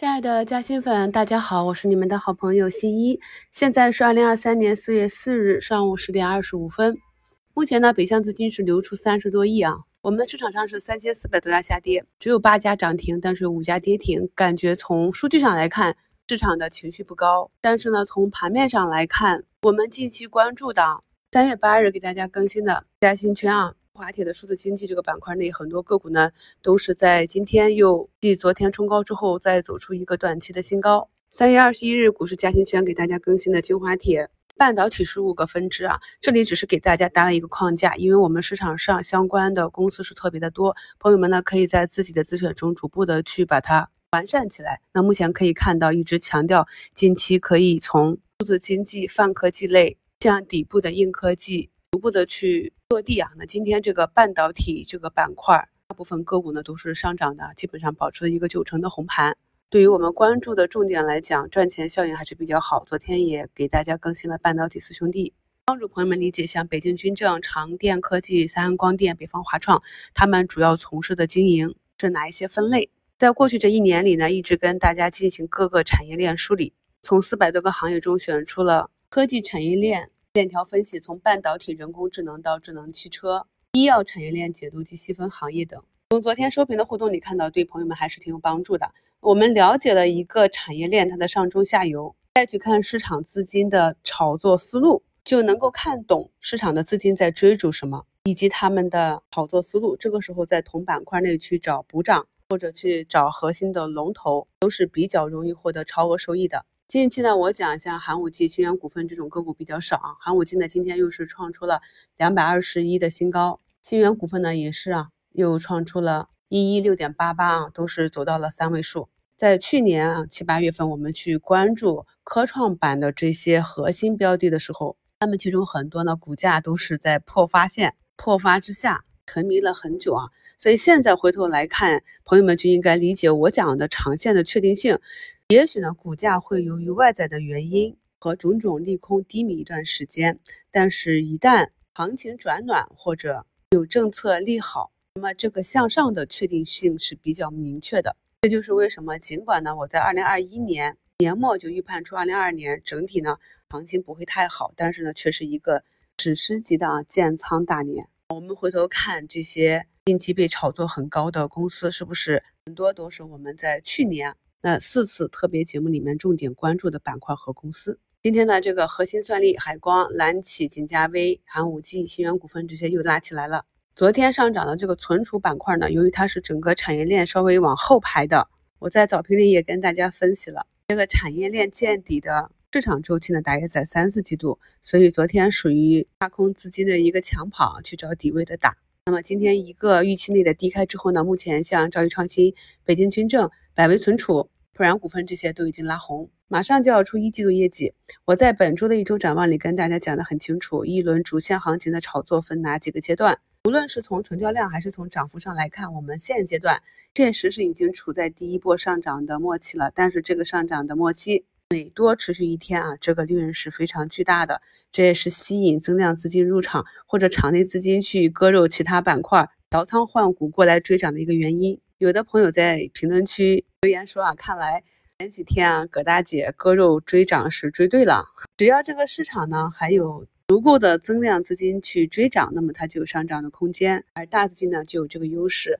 亲爱的嘉兴粉，大家好，我是你们的好朋友新一。现在是二零二三年四月四日上午十点二十五分。目前呢，北向资金是流出三十多亿啊。我们的市场上是三千四百多家下跌，只有八家涨停，但是有五家跌停。感觉从数据上来看，市场的情绪不高。但是呢，从盘面上来看，我们近期关注的三月八日给大家更新的嘉兴圈啊。华铁的数字经济这个板块内，很多个股呢都是在今天又继昨天冲高之后，再走出一个短期的新高。三月二十一日，股市嘉兴圈给大家更新的精华铁半导体十五个分支啊，这里只是给大家搭了一个框架，因为我们市场上相关的公司是特别的多，朋友们呢可以在自己的自选中逐步的去把它完善起来。那目前可以看到，一直强调近期可以从数字经济、泛科技类，像底部的硬科技。逐步的去落地啊，那今天这个半导体这个板块，大部分个股呢都是上涨的，基本上保持了一个九成的红盘。对于我们关注的重点来讲，赚钱效应还是比较好。昨天也给大家更新了半导体四兄弟，帮助朋友们理解，像北京军政、长电科技、三安光电、北方华创，他们主要从事的经营是哪一些分类？在过去这一年里呢，一直跟大家进行各个产业链梳理，从四百多个行业中选出了科技产业链。链条分析，从半导体、人工智能到智能汽车、医药产业链解读及细分行业等。从昨天收评的互动里看到，对朋友们还是挺有帮助的。我们了解了一个产业链它的上中下游，再去看市场资金的炒作思路，就能够看懂市场的资金在追逐什么，以及他们的炒作思路。这个时候在同板块内去找补涨，或者去找核心的龙头，都是比较容易获得超额收益的。近期呢，我讲一下寒武纪、新源股份这种个股比较少啊。寒武纪呢，今天又是创出了两百二十一的新高，新源股份呢也是啊，又创出了一一六点八八啊，都是走到了三位数。在去年啊七八月份，我们去关注科创板的这些核心标的的时候，那么其中很多呢股价都是在破发线破发之下沉迷了很久啊。所以现在回头来看，朋友们就应该理解我讲的长线的确定性。也许呢，股价会由于外在的原因和种种利空低迷一段时间，但是，一旦行情转暖或者有政策利好，那么这个向上的确定性是比较明确的。这就是为什么，尽管呢，我在二零二一年年末就预判出二零二二年整体呢行情不会太好，但是呢，却是一个史诗级的建仓大年。我们回头看这些近期被炒作很高的公司，是不是很多都是我们在去年？那四次特别节目里面重点关注的板块和公司，今天呢，这个核心算力、海光、蓝企、锦嘉微、寒武纪、新源股份这些又拉起来了。昨天上涨的这个存储板块呢，由于它是整个产业链稍微往后排的，我在早评里也跟大家分析了，这个产业链见底的市场周期呢，大约在三四季度，所以昨天属于踏空资金的一个抢跑，去找底位的打。那么今天一个预期内的低开之后呢，目前像兆易创新、北京军政。百威存储、普然股份这些都已经拉红，马上就要出一季度业绩。我在本周的一周展望里跟大家讲的很清楚，一轮主线行情的炒作分哪几个阶段？无论是从成交量还是从涨幅上来看，我们现阶段确实是已经处在第一波上涨的末期了。但是这个上涨的末期每多持续一天啊，这个利润是非常巨大的，这也是吸引增量资金入场或者场内资金去割肉其他板块、调仓换股过来追涨的一个原因。有的朋友在评论区留言说啊，看来前几天啊，葛大姐割肉追涨是追对了。只要这个市场呢还有足够的增量资金去追涨，那么它就有上涨的空间。而大资金呢就有这个优势，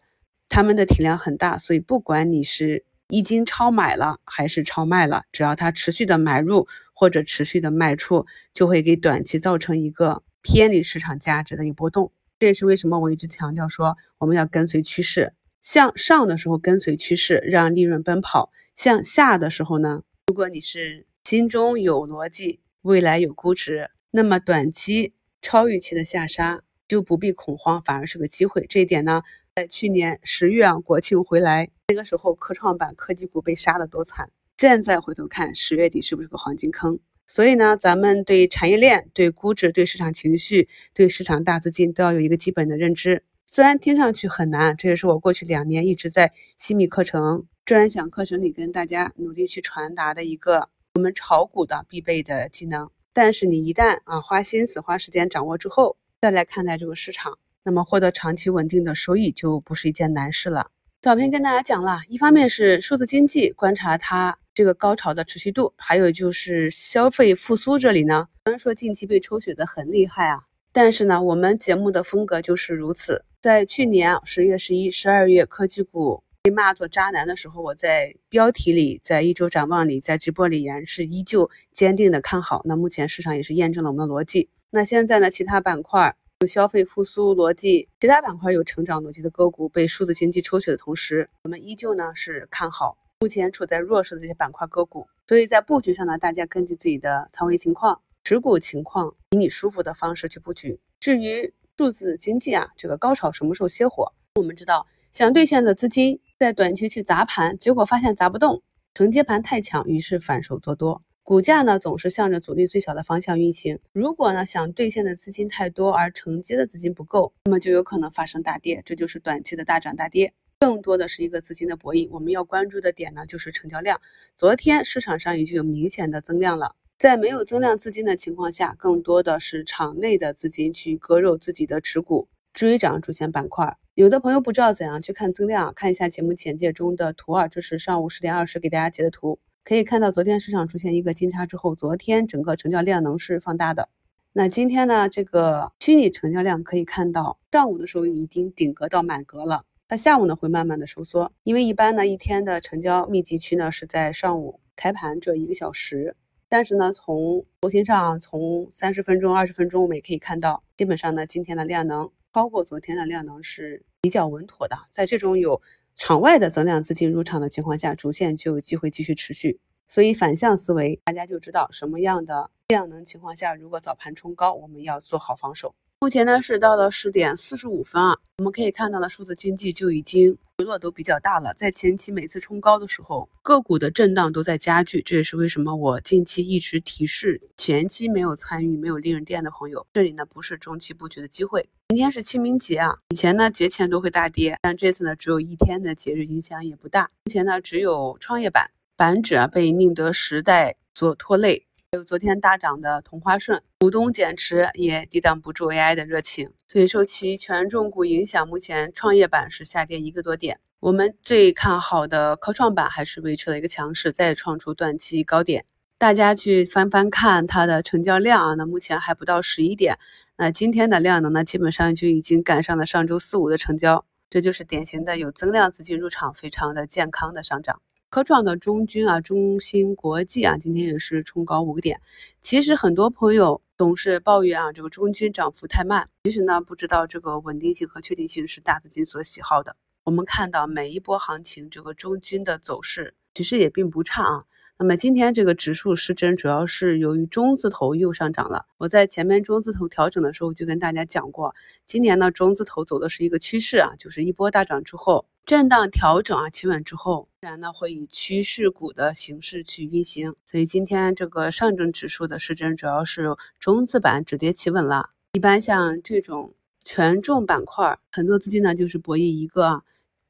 他们的体量很大，所以不管你是一经超买了还是超卖了，只要它持续的买入或者持续的卖出，就会给短期造成一个偏离市场价值的一个波动。这也是为什么我一直强调说我们要跟随趋势。向上的时候跟随趋势，让利润奔跑；向下的时候呢，如果你是心中有逻辑，未来有估值，那么短期超预期的下杀就不必恐慌，反而是个机会。这一点呢，在去年十月啊，国庆回来那个时候，科创板科技股被杀的多惨。现在回头看，十月底是不是个黄金坑？所以呢，咱们对产业链、对估值、对市场情绪、对市场大资金都要有一个基本的认知。虽然听上去很难，这也是我过去两年一直在新米课程、专享课程里跟大家努力去传达的一个我们炒股的必备的技能。但是你一旦啊花心思、花时间掌握之后，再来看待这个市场，那么获得长期稳定的收益就不是一件难事了。早篇跟大家讲了，一方面是数字经济，观察它这个高潮的持续度，还有就是消费复苏这里呢。虽然说近期被抽血的很厉害啊，但是呢，我们节目的风格就是如此。在去年十月十一、十二月科技股被骂作渣男的时候，我在标题里、在一周展望里、在直播里然是依旧坚定的看好。那目前市场也是验证了我们的逻辑。那现在呢，其他板块。有消费复苏逻辑，其他板块有成长逻辑的个股被数字经济抽血的同时，我们依旧呢是看好目前处在弱势的这些板块个股。所以在布局上呢，大家根据自己的仓位情况、持股情况，以你舒服的方式去布局。至于数字经济啊，这个高潮什么时候熄火？我们知道，想兑现的资金在短期去砸盘，结果发现砸不动，承接盘太强，于是反手做多。股价呢总是向着阻力最小的方向运行。如果呢想兑现的资金太多，而承接的资金不够，那么就有可能发生大跌，这就是短期的大涨大跌。更多的是一个资金的博弈。我们要关注的点呢就是成交量。昨天市场上已经有明显的增量了，在没有增量资金的情况下，更多的是场内的资金去割肉自己的持股，追涨主线板块。有的朋友不知道怎样去看增量，看一下节目简介中的图二，这是上午十点二十给大家截的图。可以看到，昨天市场出现一个金叉之后，昨天整个成交量能是放大的。那今天呢，这个虚拟成交量可以看到，上午的时候已经顶格到满格了。它下午呢会慢慢的收缩，因为一般呢一天的成交密集区呢是在上午开盘这一个小时。但是呢，从图形上，从三十分钟、二十分钟，我们也可以看到，基本上呢今天的量能超过昨天的量能是比较稳妥的。在这种有场外的增量资金入场的情况下，逐渐就有机会继续持续。所以反向思维，大家就知道什么样的量能情况下，如果早盘冲高，我们要做好防守。目前呢是到了十点四十五分啊，我们可以看到的数字经济就已经回落都比较大了。在前期每次冲高的时候，个股的震荡都在加剧，这也是为什么我近期一直提示前期没有参与、没有利润店的朋友，这里呢不是中期布局的机会。今天是清明节啊，以前呢节前都会大跌，但这次呢只有一天的节日，影响也不大。目前呢只有创业板板指啊被宁德时代所拖累。还有昨天大涨的同花顺，股东减持也抵挡不住 AI 的热情，所以受其权重股影响，目前创业板是下跌一个多点。我们最看好的科创板还是维持了一个强势，再创出短期高点。大家去翻翻看它的成交量啊，那目前还不到十一点，那今天的量能呢，基本上就已经赶上了上周四五的成交，这就是典型的有增量资金入场，非常的健康的上涨。科创的中军啊，中芯国际啊，今天也是冲高五个点。其实很多朋友总是抱怨啊，这个中军涨幅太慢。其实呢，不知道这个稳定性和确定性是大资金所喜好的。我们看到每一波行情，这个中军的走势其实也并不差啊。那么今天这个指数失真，主要是由于中字头又上涨了。我在前面中字头调整的时候就跟大家讲过，今年呢中字头走的是一个趋势啊，就是一波大涨之后震荡调整啊，企稳之后，自然呢会以趋势股的形式去运行。所以今天这个上证指数的失真，主要是中字板止跌企稳了。一般像这种权重板块，很多资金呢就是博弈一个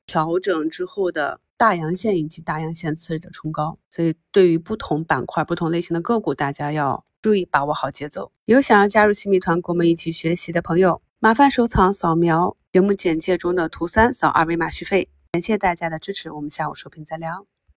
调整之后的。大阳线以及大阳线次日的冲高，所以对于不同板块、不同类型的个股，大家要注意把握好节奏。有想要加入新米团，跟我们一起学习的朋友，麻烦收藏、扫描节目简介中的图三，扫二维码续费。感谢大家的支持，我们下午收评再聊。